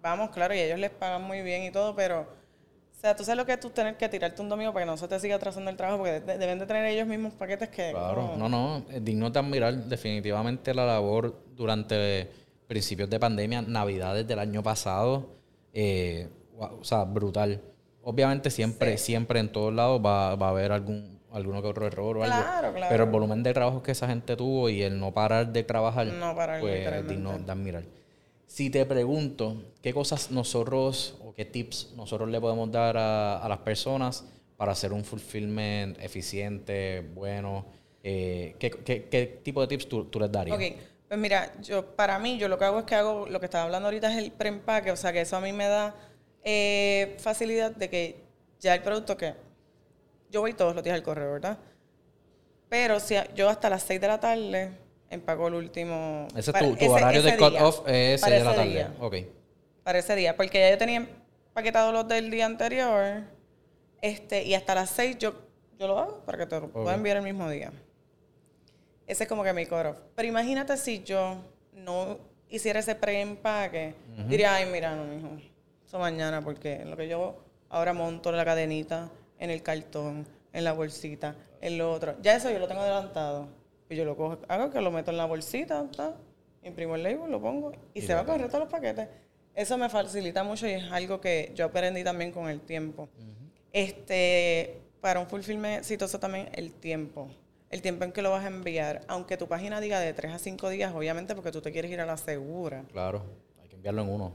vamos, claro, y ellos les pagan muy bien y todo, pero, o sea, tú sabes lo que es tú tener que tirarte un domingo para que no se te siga atrasando el trabajo, porque deben de tener ellos mismos paquetes que... Claro, no, no, es digno de admirar definitivamente la labor durante principios de pandemia, navidades del año pasado, eh, o sea, brutal. Obviamente siempre, siempre en todos lados va, va a haber algún alguno que otro error o algo. Pero el volumen de trabajo que esa gente tuvo y el no parar de trabajar, no parar, pues digno de admirar. Si te pregunto, ¿qué cosas nosotros o qué tips nosotros le podemos dar a, las personas para hacer un fulfillment eficiente, bueno? Eh, ¿qué, tipo de tips tú, les darías? Ok, pues mira, yo para mí, yo lo que hago es que hago, lo que estaba hablando ahorita es el preempaque, o sea que eso a mí me da eh, facilidad de que ya el producto que yo voy todos los días al correo, ¿verdad? Pero si yo hasta las 6 de la tarde empaco el último... Ese es tu, horario de cut-off, es 6 de la tarde. Día. Ok. Para ese día, porque ya yo tenía empaquetado los del día anterior, este, y hasta las 6 yo, yo lo hago para que te lo pueda enviar el mismo día. Ese es como que mi cut-off. Pero imagínate si yo no hiciera ese pre-empaque, diría, ay, mira, no, mijo, eso mañana, porque lo que yo ahora monto la cadenita, en el cartón, en la bolsita, en lo otro. Ya eso yo lo tengo adelantado. Y yo lo cojo, hago que lo meto en la bolsita, imprimo el label, lo pongo y, se va a correr todos los paquetes. Eso me facilita mucho y es algo que yo aprendí también con el tiempo. Este, para un fulfillment exitoso también el tiempo. El tiempo en que lo vas a enviar. Aunque tu página diga de 3 a 5 días, obviamente porque tú te quieres ir a la segura. Claro, hay que enviarlo en uno.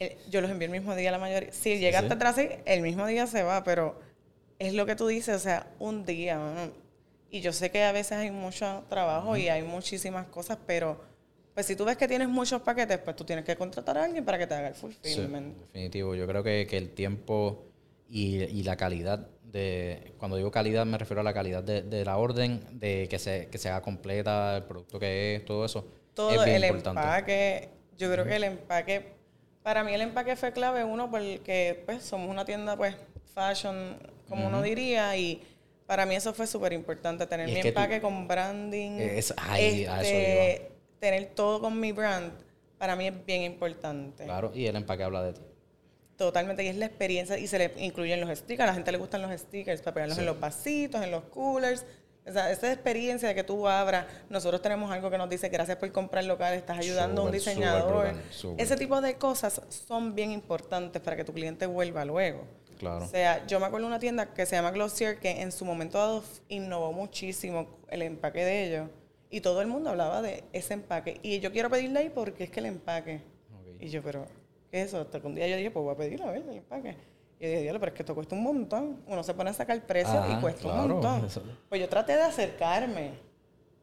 Eh, yo los envío el mismo día la mayoría. Si llegaste atrás, el mismo día se va, pero es lo que tú dices, o sea, un día. Y yo sé que a veces hay mucho trabajo y hay muchísimas cosas, pero pues si tú ves que tienes muchos paquetes, pues tú tienes que contratar a alguien para que te haga el fulfillment. definitivo. Yo creo que, el tiempo y, la calidad de... Cuando digo calidad me refiero a la calidad de, la orden, de que se, que se haga completa, el producto que es, todo eso. Todo es bien el empaque. Yo creo que el empaque... Para mí el empaque fue clave, uno, porque pues somos una tienda pues fashion como uno diría, y para mí eso fue súper importante, tener mi empaque con branding, es, este, tener todo con mi brand, para mí es bien importante. Claro, y el empaque habla de ti. Totalmente, y es la experiencia, y se le incluyen los stickers, a la gente le gustan los stickers para pegarlos en los vasitos, en los coolers. esa experiencia de que tú abras, nosotros tenemos algo que nos dice gracias por comprar local, estás ayudando a un diseñador. Ese tipo de cosas son bien importantes para que tu cliente vuelva luego. O sea, yo me acuerdo de una tienda que se llama Glossier que en su momento dado innovó muchísimo el empaque de ellos. Y todo el mundo hablaba de ese empaque. Y yo quiero pedirle ahí porque es que el empaque. Y yo, pero, ¿qué es eso? Hasta que un día yo dije, pues voy a pedirle a ver el empaque. Y yo dije, Dios, pero es que esto cuesta un montón. Uno se pone a sacar el precio y cuesta un montón. Pues yo traté de acercarme.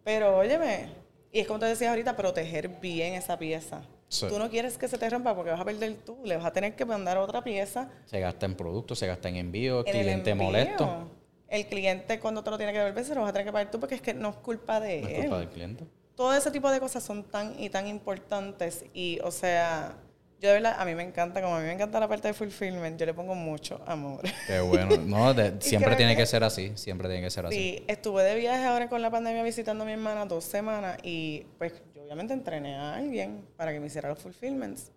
Pero, óyeme, y es como te decías ahorita, proteger bien esa pieza. Tú no quieres que se te rompa porque vas a perder tú. Le vas a tener que mandar otra pieza. Se gasta en productos, se gasta en envío, el cliente molesto. El cliente cuando te lo tiene que devolver se lo vas a tener que pagar tú porque es que no es culpa de él. No es culpa del cliente. Todo ese tipo de cosas son tan y tan importantes y, o sea, yo de verdad, a mí me encanta, como a mí me encanta la parte de fulfillment, yo le pongo mucho amor. Qué bueno. No, siempre tiene que, ser así, siempre tiene que ser así. Sí, estuve de viaje ahora con la pandemia visitando a mi hermana dos semanas y pues obviamente entrené a alguien para que me hiciera los fulfillments.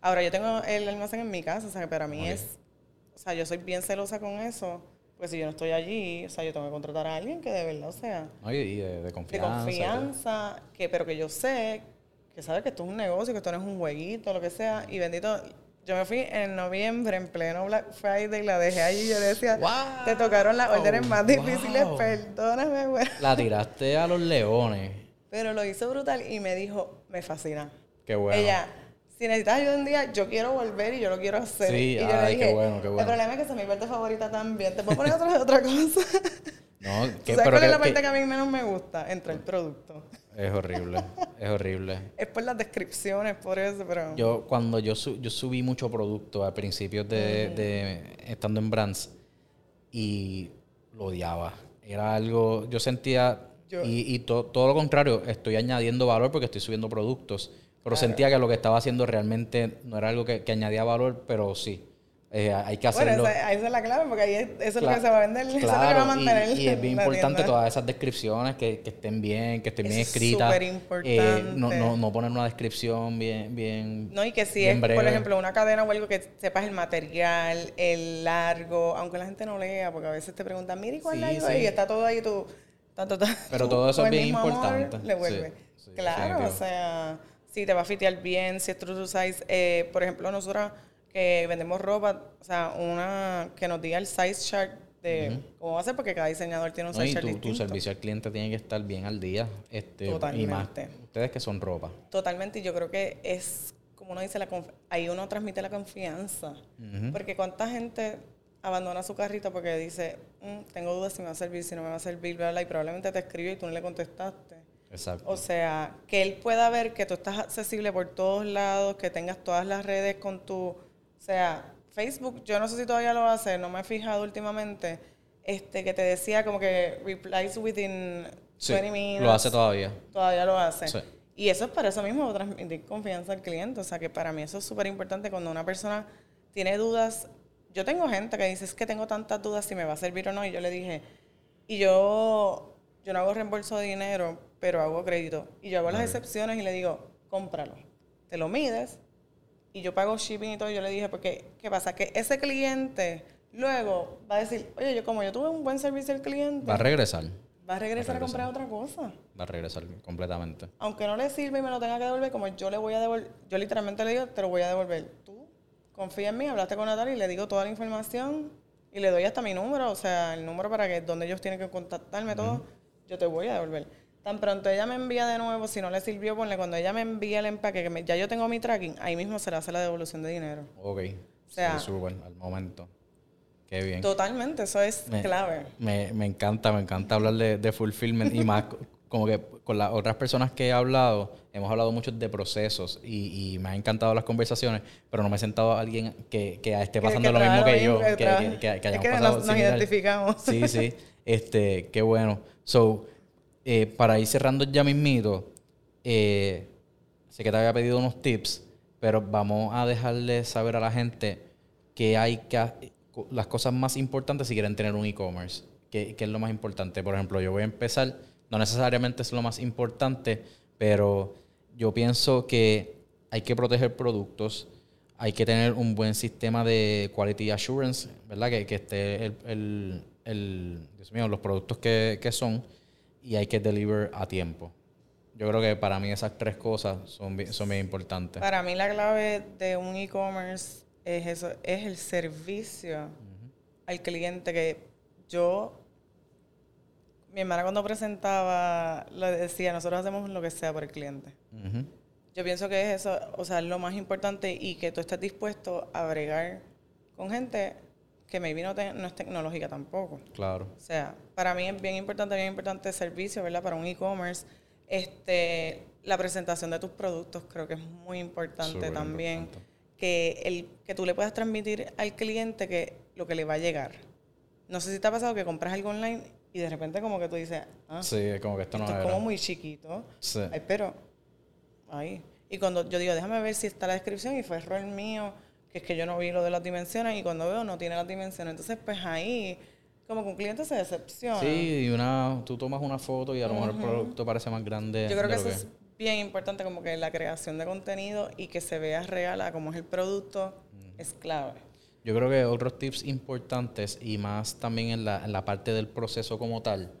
Ahora yo tengo el almacén en mi casa, o sea, que para mí es, o sea, yo soy bien celosa con eso, pues si yo no estoy allí, o sea, yo tengo que contratar a alguien que de verdad, o sea, y de, confianza. De confianza, que, pero que yo sé, que sabe que esto es un negocio, que esto no es un jueguito, lo que sea, y bendito, yo me fui en noviembre, en pleno Black Friday, la dejé allí y yo decía, te tocaron las órdenes más difíciles, perdóname, güey. La tiraste a los leones. Pero lo hizo brutal y me dijo, me fascina. Qué bueno. Ella, si necesitas ayuda un día, yo quiero volver y yo lo quiero hacer. Sí, y yo ay, le dije, qué bueno, qué bueno. El problema es que es mi parte favorita también. Te puedo poner otra, otra cosa. No, ¿Sabes cuál es la parte que, a mí menos me gusta? Entre el producto. Es horrible, es horrible. Es por las descripciones, por eso, pero... Yo, cuando yo, yo subí mucho producto a principios de, de, estando en Brands y lo odiaba. Era algo, yo sentía, y, y todo lo contrario, estoy añadiendo valor porque estoy subiendo productos. Pero sentía que lo que estaba haciendo realmente no era algo que, que añadía valor, pero sí. Eh, hay que hacerlo. Bueno, esa, es la clave, porque ahí eso es lo que se va a vender, eso es lo que va a mantener. Y, y es bien importante todas esas descripciones que, que, estén bien, que estén bien escritas. Súper importante. Eh, no, no, no, poner una descripción bien, bien. No, y que si es, por ejemplo, una cadena o algo que sepas el material, el largo, aunque la gente no lea, porque a veces te preguntan, mira, ¿y cuál es sí. Y está todo ahí, tú. Pero todo eso es bien importante. le vuelve. claro, o sea, si te va a fitear bien, si es true to size. Eh, por ejemplo, nosotros que vendemos ropa, o sea, una que nos diga el size chart de cómo va a ser, porque cada diseñador tiene un size chart tu, tu servicio al cliente tiene que estar bien al día. Este, Totalmente. Y más ustedes que son ropa. Totalmente, y yo creo que es, como uno dice, la ahí uno transmite la confianza. Porque cuánta gente abandona su carrito porque dice, mm, tengo dudas si me va a servir, si no me va a servir, bla, bla, y probablemente te escribió y tú no le contestaste. Exacto. O sea, que él pueda ver que tú estás accesible por todos lados, que tengas todas las redes con tu o sea, Facebook, yo no sé si todavía lo hace, no me he fijado últimamente, este que te decía como que replies within 20 minutes. Lo hace todavía. Todavía lo hace. Sí. Y eso es para eso mismo, transmitir confianza al cliente. O sea, que para mí eso es súper importante cuando una persona tiene dudas. Yo tengo gente que dice, es que tengo tantas dudas si me va a servir o no. Y yo le dije, y yo, yo no hago reembolso de dinero, pero hago crédito. Y yo hago las excepciones y le digo, cómpralo. Te lo mides, y yo pago shipping y todo, yo le dije, porque, ¿qué pasa? Que ese cliente luego va a decir, oye, yo como yo tuve un buen servicio al cliente. Va a regresar. Va a regresar a, comprar otra cosa. Va a regresar completamente. Aunque no le sirva y me lo tenga que devolver, como yo le voy a devolver, yo literalmente le digo, te lo voy a devolver. Tú confía en mí, hablaste con Natalia y le digo toda la información y le doy hasta mi número, o sea, el número para que donde ellos tienen que contactarme, todo, yo te voy a devolver. Tan pronto ella me envía de nuevo, si no le sirvió, ponle cuando ella me envía el empaque, que ya yo tengo mi tracking, ahí mismo se le hace la devolución de dinero. Ok. O sea, sí, al momento. Qué bien. Totalmente, eso es clave. Me, me, encanta, me encanta hablar de, de fulfillment y más como que con las otras personas que he hablado, hemos hablado mucho de procesos y, y, me han encantado las conversaciones, pero no me he sentado a alguien que, que esté pasando lo mismo que yo, que, que, que, hayamos es que Nos, nos identificamos. Sí, sí. Este, qué bueno. So, eh, para ir cerrando ya mismito, eh, sé que te había pedido unos tips, pero vamos a dejarle saber a la gente que hay que las cosas más importantes si quieren tener un e-commerce. ¿Qué, es lo más importante? Por ejemplo, yo voy a empezar, no necesariamente es lo más importante, pero yo pienso que hay que proteger productos, hay que tener un buen sistema de quality assurance, ¿verdad? Que, que esté el, el, Dios mío, los productos que, que son y hay que deliver a tiempo. Yo creo que para mí esas tres cosas son, son bien importantes. Para mí la clave de un e-commerce es eso, es el servicio al cliente que yo, mi hermana cuando presentaba, le decía, nosotros hacemos lo que sea por el cliente. Yo pienso que es eso, o sea, lo más importante y que tú estés dispuesto a bregar con gente que maybe no, no es tecnológica tampoco. Claro. O sea, para mí es bien importante, bien importante el servicio, ¿verdad? Para un e-commerce. Este, la presentación de tus productos creo que es muy importante también. Que, el, que tú le puedas transmitir al cliente que lo que le va a llegar. No sé si te ha pasado que compras algo online y de repente como que tú dices, ah, sí, como que esto, no es como muy chiquito. Sí. Ay, pero ahí. Y cuando yo digo, déjame ver si está la descripción y fue error mío que es que yo no vi lo de las dimensiones y cuando veo no tiene las dimensiones. Entonces, pues ahí, como que un cliente se decepciona. Sí, y una, tú tomas una foto y a lo mejor el producto parece más grande. Yo creo que eso es bien importante, como que la creación de contenido y que se vea real a cómo es el producto es clave. Yo creo que otros tips importantes y más también en la, en la parte del proceso como tal.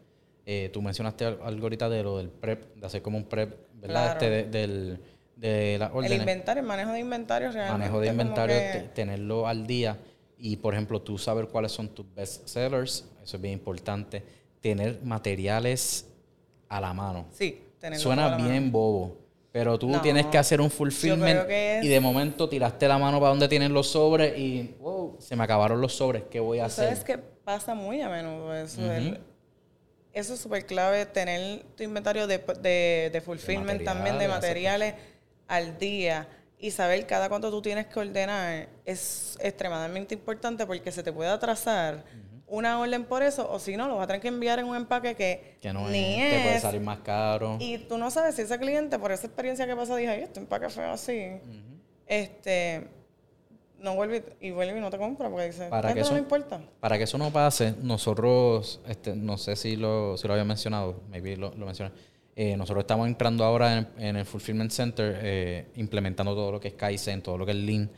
Eh, tú mencionaste algo ahorita de lo del prep, de hacer como un prep, ¿verdad? Este del de El inventario, el manejo de inventario realmente. Manejo de inventario, tenerlo al día y, por ejemplo, tú saber cuáles son tus best sellers, eso es bien importante. Tener materiales a la mano. Sí, Suena bien bobo, pero tú tienes que hacer un fulfillment y de momento tiraste la mano para donde tienen los sobres y wow, se me acabaron los sobres, ¿qué voy a hacer? ¿Sabes que pasa muy a menudo eso? eso es súper clave, tener tu inventario de, de, de fulfillment también, de materiales al día y saber cada cuánto tú tienes que ordenar es extremadamente importante porque se te puede atrasar una orden por eso, o si no, lo vas a tener que enviar en un empaque que, Que no ni es, te puede es. salir más caro. Y tú no sabes si ese cliente, por esa experiencia que pasó, dije, ay, este empaque feo así, este, no vuelve y vuelve y no te compra porque dice, Para "Esto que no eso- me importa. Para que eso no pase, nosotros, este, no sé si lo, si lo había mencionado, maybe lo, lo mencioné. Eh, nosotros estamos entrando ahora en, en el Fulfillment Center, eh, implementando todo lo que es Kaizen, todo lo que es Lean.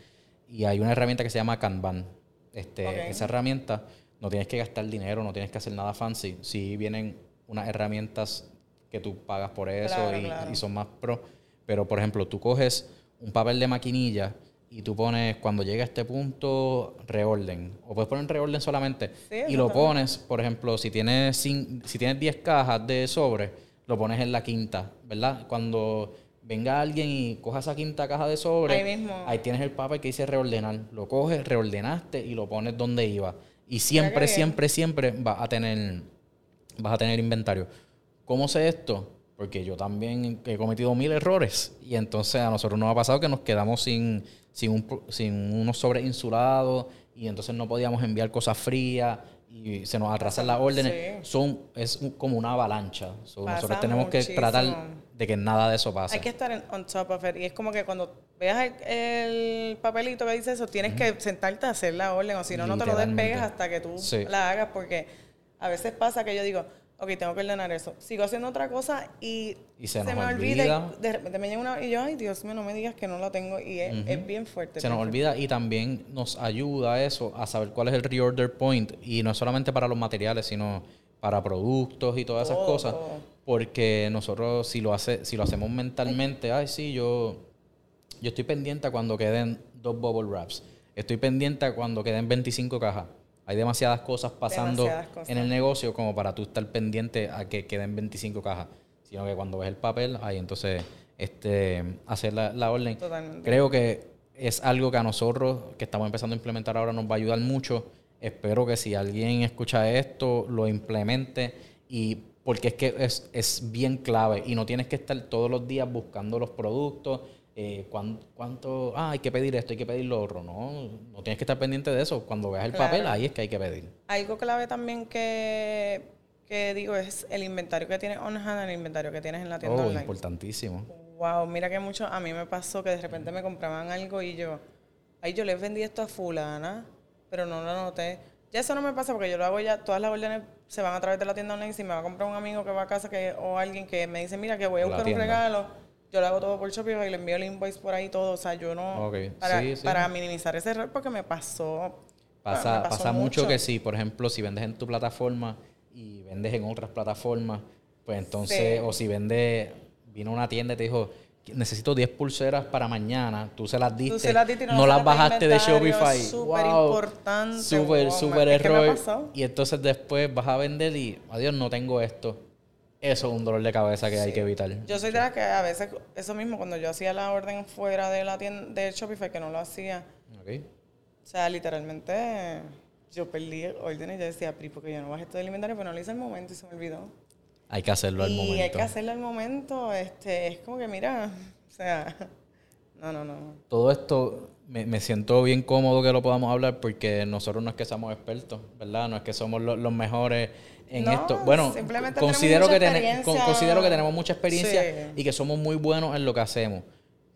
Y hay una herramienta que se llama Kanban. Este. Esa herramienta no tienes que gastar dinero, no tienes que hacer nada fancy. Sí vienen unas herramientas que tú pagas por eso Claro, y, claro. y son más pro. Pero, por ejemplo, tú coges un papel de maquinilla y tú pones, cuando llega a este punto, reorden. O puedes poner reorden solamente. Sí, y lo pones, por ejemplo, si tienes, si tienes 10 cajas de sobre, lo pones en la quinta, ¿verdad? Cuando venga alguien y coja esa quinta caja de sobre, Ahí mismo. ahí tienes el papel que dice reordenar. Lo coges, reordenaste y lo pones donde iba. Y siempre, siempre, siempre vas a tener, vas a tener inventario. ¿Cómo sé esto? Porque yo también he cometido mil errores. Y entonces a nosotros nos ha pasado que nos quedamos sin, sin, un sin unos sobres insulados y entonces no podíamos enviar cosas frías y se nos atrasan las órdenes. Sí. Son, es un- como una avalancha. So, nosotros tenemos que tratar de que nada de eso pase. Hay que estar en, on top of it. Y es como que cuando veas el, el papelito que dice eso, tienes que sentarte a hacer la orden, o si no, no te lo despegues hasta que tú Sí. la hagas, porque a veces pasa que yo digo, ok, tengo que ordenar eso. Sigo haciendo otra cosa y, Y se me olvida. olvida. y De repente me llega una y yo, ay, Dios mío, no me digas que no lo tengo. Y es, es bien fuerte. Se nos olvida y también nos ayuda eso a saber cuál es el reorder point y no es solamente para los materiales, sino para productos y todas esas Todo, cosas. todo. Porque nosotros si lo hace, si lo hacemos mentalmente, ay sí, yo, yo estoy pendiente a cuando queden dos bubble wraps. Estoy pendiente a cuando queden 25 cajas. Hay demasiadas cosas pasando Demasiadas cosas. en el negocio como para tú estar pendiente a que queden 25 cajas. Sino que cuando ves el papel, ahí entonces este, hacer la, la orden. Totalmente. Creo que es algo que a nosotros, que estamos empezando a implementar ahora, nos va a ayudar mucho. Espero que si alguien escucha esto, lo implemente y porque es que es, es bien clave y no tienes que estar todos los días buscando los productos, eh, cuán- cuánto, ah, hay que pedir esto, hay que pedir lo otro. No, no tienes que estar pendiente de eso. Cuando veas el Claro. papel, ahí es que hay que pedir. Algo clave también que, que digo es el inventario que tienes on hand, el inventario que tienes en la tienda Oh, online. importantísimo. Wow, mira que mucho, a mí me pasó que de repente me compraban algo y yo, ay, yo les vendí esto a fulana, pero no lo anoté. Ya eso no me pasa porque yo lo hago ya, todas las órdenes se van a través de la tienda online. Si me va a comprar un amigo que va a casa que, o alguien que me dice, mira, que voy a buscar un regalo, yo lo hago todo por Shopify y le envío el invoice por ahí todo. O sea, yo no, para, sí, sí. para minimizar ese error porque me pasó. Pasa, me pasó pasa mucho. que si, por ejemplo, si vendes en tu plataforma y vendes en otras plataformas, pues entonces, Sí. o si vendes, vino una tienda y te dijo, necesito 10 pulseras para mañana, tú se las diste, se las diste y no no las bajaste de Shopify. súper Wow, importante, Súper, wow, súper error. Y entonces después vas a vender y, adiós, no tengo esto. Eso es un dolor de cabeza que hay que evitar. Yo soy de las que a veces, eso mismo, cuando yo hacía la orden fuera de la tienda de Shopify, que no lo hacía, Ok. o sea, literalmente yo perdí órdenes y yo decía, "Pri, porque yo no bajé todo el inventario, pero no lo hice al momento y se me olvidó. Hay que hacerlo al y momento. hay que hacerlo al momento, este, es como que mira, o sea, no, no, no. todo esto me, me siento bien cómodo que lo podamos hablar porque nosotros no es que somos expertos, ¿verdad? No es que somos lo- los mejores en No, esto. Bueno, considero que, experiencia. considero que tenemos mucha experiencia Sí. y que somos muy buenos en lo que hacemos,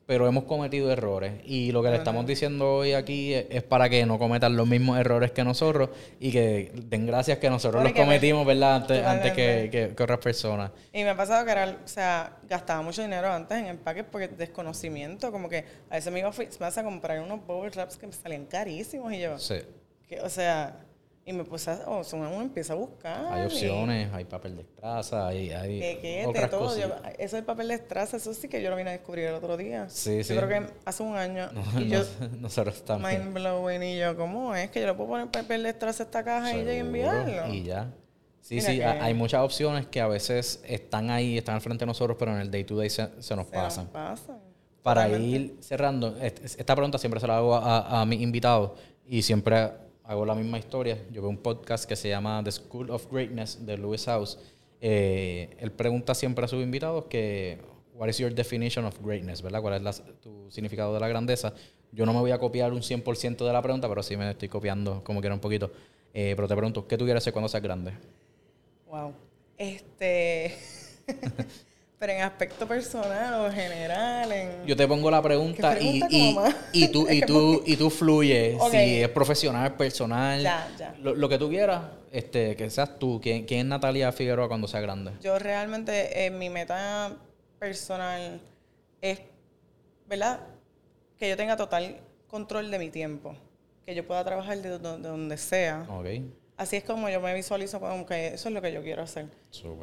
pero hemos cometido errores y lo que le estamos diciendo hoy aquí es, es para que no cometan los mismos errores que nosotros y que den gracias que nosotros los Porque me- cometimos, ¿verdad? Antes, antes que, que- que otras personas. Y me ha pasado que era, o sea, gastaba mucho dinero antes en empaques porque desconocimiento, como que a veces me iba a Fixmas a comprar unos bubble wraps que me salían carísimos y yo, Sí. que, o sea, y me puse a, o sea, uno empieza a buscar. Hay y- opciones, hay papel de estraza, hay, hay Tequete, otras todo. Yo- eso del papel de estraza, eso sí que yo lo vine a descubrir el otro día. Sí, yo sí. creo que hace un año. y yo, nosotros también. mind blowing, y yo, ¿cómo es que yo le puedo poner papel de estraza a esta caja y ya y Seguro, enviarlo? Y ya. Sí, Mira sí, que- hay muchas opciones que a veces están ahí, están al frente de nosotros, pero en el day to day se, se nos Se nos pasan. pasa. Para ir cerrando, est- esta pregunta siempre se la hago a- a mis invitados y siempre hago la misma historia. Yo veo un podcast que se llama The School of Greatness de Lewis House. Eh, él pregunta siempre a sus invitados que, what is your definition of greatness, ¿verdad? ¿Cuál es la- tu significado de la grandeza? Yo no me voy a copiar un 100% de la pregunta, pero sí me estoy copiando como quiera un poquito. Eh, pero te pregunto, ¿qué tú quieres hacer cuando seas grande? Wow. Este. Pero en aspecto personal o general, en... Yo te pongo la pregunta, y, y, y, tú, y, tú, y tú fluyes. Si es profesional, personal, ya, ya. Lo, que tú quieras, este, que seas tú. ¿Quién, ¿Quién, es Natalia Figueroa cuando sea grande? Yo realmente, eh, mi meta personal es, ¿verdad? Que yo tenga total control de mi tiempo. Que yo pueda trabajar de, donde sea. Okay así es como yo me visualizo como que eso es lo que yo quiero hacer.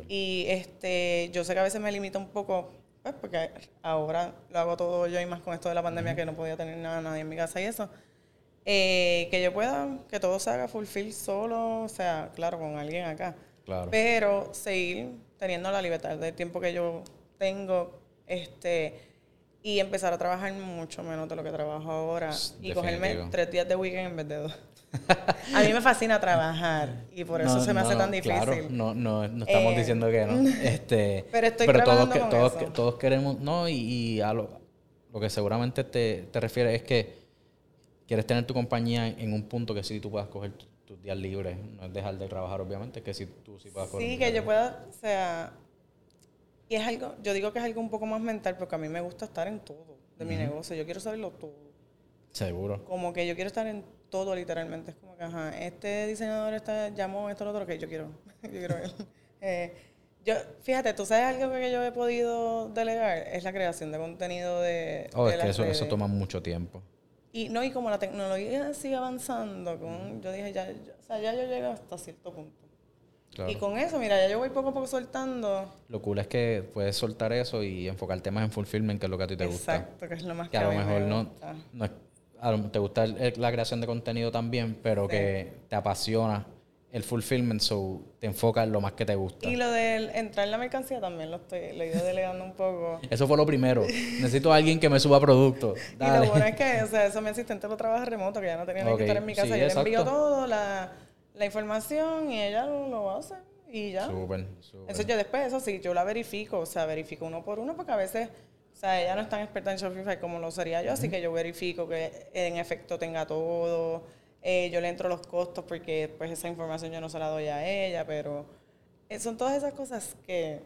Y este, yo sé que a veces me limita un poco, pues porque ahora lo hago todo yo y más con esto de la pandemia que no podía tener nada nadie en mi casa y eso. Eh, que yo pueda, que todo se haga fulfill solo, o sea, claro, con alguien acá. Claro. Pero seguir teniendo la libertad del tiempo que yo tengo, este, y empezar a trabajar mucho menos de lo que trabajo ahora. Y cogerme tres días de weekend en vez de dos. A mí me fascina trabajar y por eso se me hace tan difícil. Claro, no, no, no estamos eh, diciendo que no. Este, pero estoy pero todos, con todos, todos queremos, no, y, a lo, lo, que seguramente te, te refieres es que quieres tener tu compañía en un punto que sí tú puedas coger tus días libres, no es dejar de trabajar obviamente, que si tú sí puedas coger. Sí, que yo pueda, o sea, y es algo, yo digo que es algo un poco más mental porque a mí me gusta estar en todo de mi negocio, yo quiero saberlo todo. Seguro. Como que yo quiero estar en todo literalmente. Es como que, ajá, este diseñador está, llamó esto, lo otro, que yo quiero, yo quiero ver. Eh, yo, fíjate, tú sabes algo que yo he podido delegar, es la creación de contenido de. Oh, es que eso, eso toma mucho tiempo. Y no, y como la tecnología sigue avanzando, con, yo dije, ya, o sea, ya yo llego hasta cierto punto. Y con eso, mira, ya yo voy poco a poco soltando. Lo cool es que puedes soltar eso y enfocarte más en fulfillment, que es lo que a ti te gusta. Exacto, que es lo más que, que a lo mejor no, no, te gusta la creación de contenido también, pero que te apasiona el fulfillment, so te enfocas en lo más que te gusta. Y lo del entrar en la mercancía también lo estoy lo he ido delegando un poco. Eso fue lo primero. Necesito a alguien que me suba productos. Y lo bueno es que, o sea, eso mi asistente lo trabaja remoto, que ya no tenía que estar en mi casa. yo le envío todo, la, la, información y ella lo, lo hace y ya. Súper, Entonces yo después, eso sí, yo la verifico, o sea, verifico uno por uno porque a veces o sea, ella no es tan experta en Shopify como lo sería yo, así que yo verifico que en efecto tenga todo. Eh, yo le entro los costos porque pues esa información yo no se la doy a ella, pero eh, son todas esas cosas que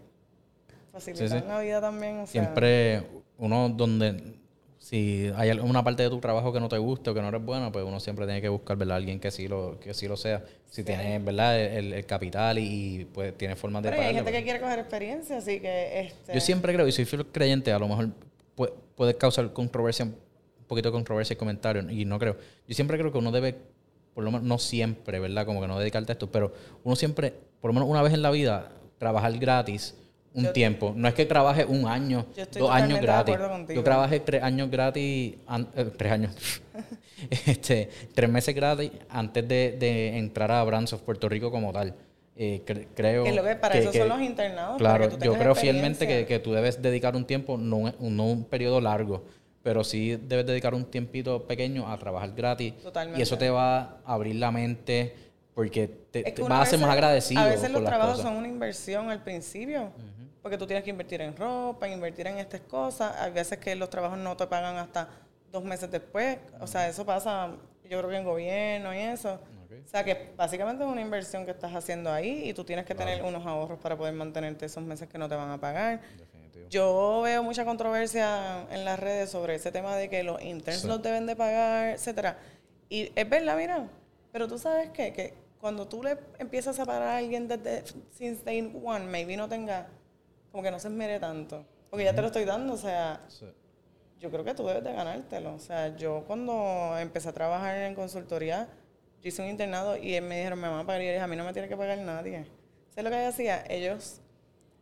facilitan la vida también. Siempre uno donde si hay alguna parte de tu trabajo que no te guste o que no eres buena, pues uno siempre tiene que buscar ¿verdad? alguien que sí lo, que sí lo sea. Si tiene ¿verdad? El, capital y, pues tiene formas de Pero hay gente que pues. quiere coger experiencia, así que... Este... Yo siempre creo, y soy fiel creyente, a lo mejor puede, causar controversia, un poquito de controversia y comentarios, y no creo. Yo siempre creo que uno debe, por lo menos no siempre, ¿verdad? Como que no dedicarte a esto, pero uno siempre, por lo menos una vez en la vida, trabajar gratis un tiempo. No es que trabaje un año, dos años gratis. Yo trabajé tres años gratis, eh, tres años, este, tres meses gratis antes de, entrar a Brands of Puerto Rico como tal. Eh, creo que lo que para eso son los internados. Claro, yo creo fielmente que, tú debes dedicar un tiempo, no, no un periodo largo, pero sí debes dedicar un tiempito pequeño a trabajar gratis. Y eso te va a abrir la mente porque te, vas a ser más agradecido. A veces los trabajos son una inversión al principio. Porque tú tienes que invertir en ropa, invertir en estas cosas. Hay veces que los trabajos no te pagan hasta dos meses después. O sea, eso pasa, yo creo que en gobierno y eso. O sea, que básicamente es una inversión que estás haciendo ahí y tú tienes que tener unos ahorros para poder mantenerte esos meses que no te van a pagar. Yo veo mucha controversia en las redes sobre ese tema de que los interns los deben de pagar, etcétera. Y es verdad, mira, pero tú sabes qué? que cuando tú le empiezas a pagar a alguien desde since day one, maybe no tenga como que no se esmere tanto. Porque ya te lo estoy dando, o sea, yo creo que tú debes de ganártelo. O sea, yo cuando empecé a trabajar en consultoría, yo hice un internado y me dijeron, me van a pagar. Y yo dije, a mí no me tiene que pagar nadie. ¿Sabes lo que yo hacía? Ellos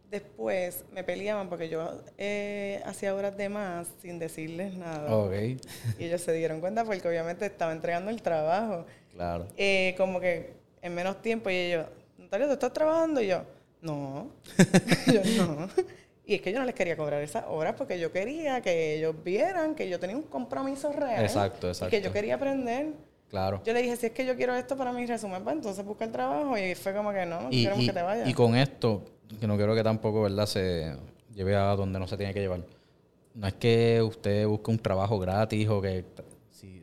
después me peleaban porque yo eh, hacía horas de más sin decirles nada. Okay. y ellos se dieron cuenta porque obviamente estaba entregando el trabajo. Claro. Eh, como que en menos tiempo y ellos, Natalia, ¿tú estás trabajando? Y yo, no, yo no. Y es que yo no les quería cobrar esas horas porque yo quería que ellos vieran que yo tenía un compromiso real. Exacto, exacto. Y que yo quería aprender. Claro. Yo le dije, si es que yo quiero esto para mi resumen, pues entonces busca el trabajo. Y fue como que no, no queremos que te vayas. Y con esto, que no quiero que tampoco, ¿verdad?, se lleve a donde no se tiene que llevar. No es que usted busque un trabajo gratis o que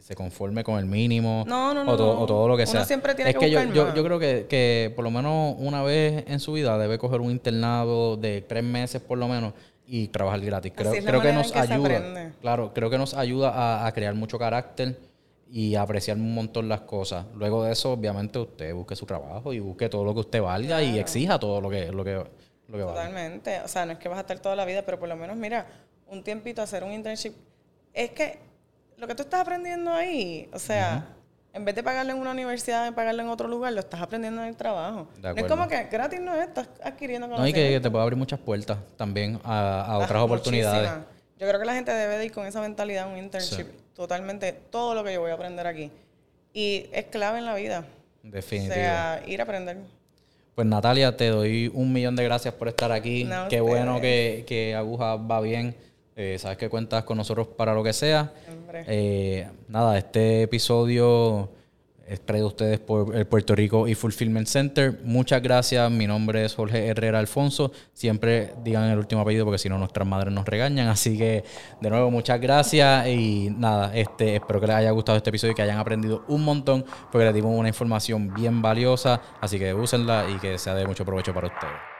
se conforme con el mínimo No, no, no, o, to- no. o todo lo que Uno sea. siempre tiene es que que yo, buscar yo, yo creo que, que por lo menos una vez en su vida debe coger un internado de tres meses por lo menos y trabajar gratis. Creo, creo que nos que ayuda. Claro, creo que nos ayuda a, a crear mucho carácter y a apreciar un montón las cosas. Luego de eso, obviamente, usted busque su trabajo y busque todo lo que usted valga y exija todo lo que, lo que, lo que valga. Totalmente. O sea, no es que vas a estar toda la vida, pero por lo menos, mira, un tiempito hacer un internship. Es que lo que tú estás aprendiendo ahí, o sea, en vez de pagarlo en una universidad, de pagarlo en otro lugar, lo estás aprendiendo en el trabajo. No es como que gratis no es, estás adquiriendo No, y que, conocimiento. te puede abrir muchas puertas también a, a otras oportunidades. Yo creo que la gente debe de ir con esa mentalidad a un internship. Totalmente, todo lo que yo voy a aprender aquí. Y es clave en la vida. Definitivo. O sea, ir a aprender. Pues Natalia, te doy un millón de gracias por estar aquí. No, Qué bueno que, que Aguja va bien. Eh, sabes que cuentas con nosotros para lo que sea. Eh, nada, este episodio es traído a ustedes por el Puerto Rico y Fulfillment Center. Muchas gracias. Mi nombre es Jorge Herrera Alfonso. Siempre digan el último apellido porque si no nuestras madres nos regañan. Así que, de nuevo, muchas gracias. Y nada, este, espero que les haya gustado este episodio y que hayan aprendido un montón porque les dimos una información bien valiosa. Así que úsenla y que sea de mucho provecho para ustedes.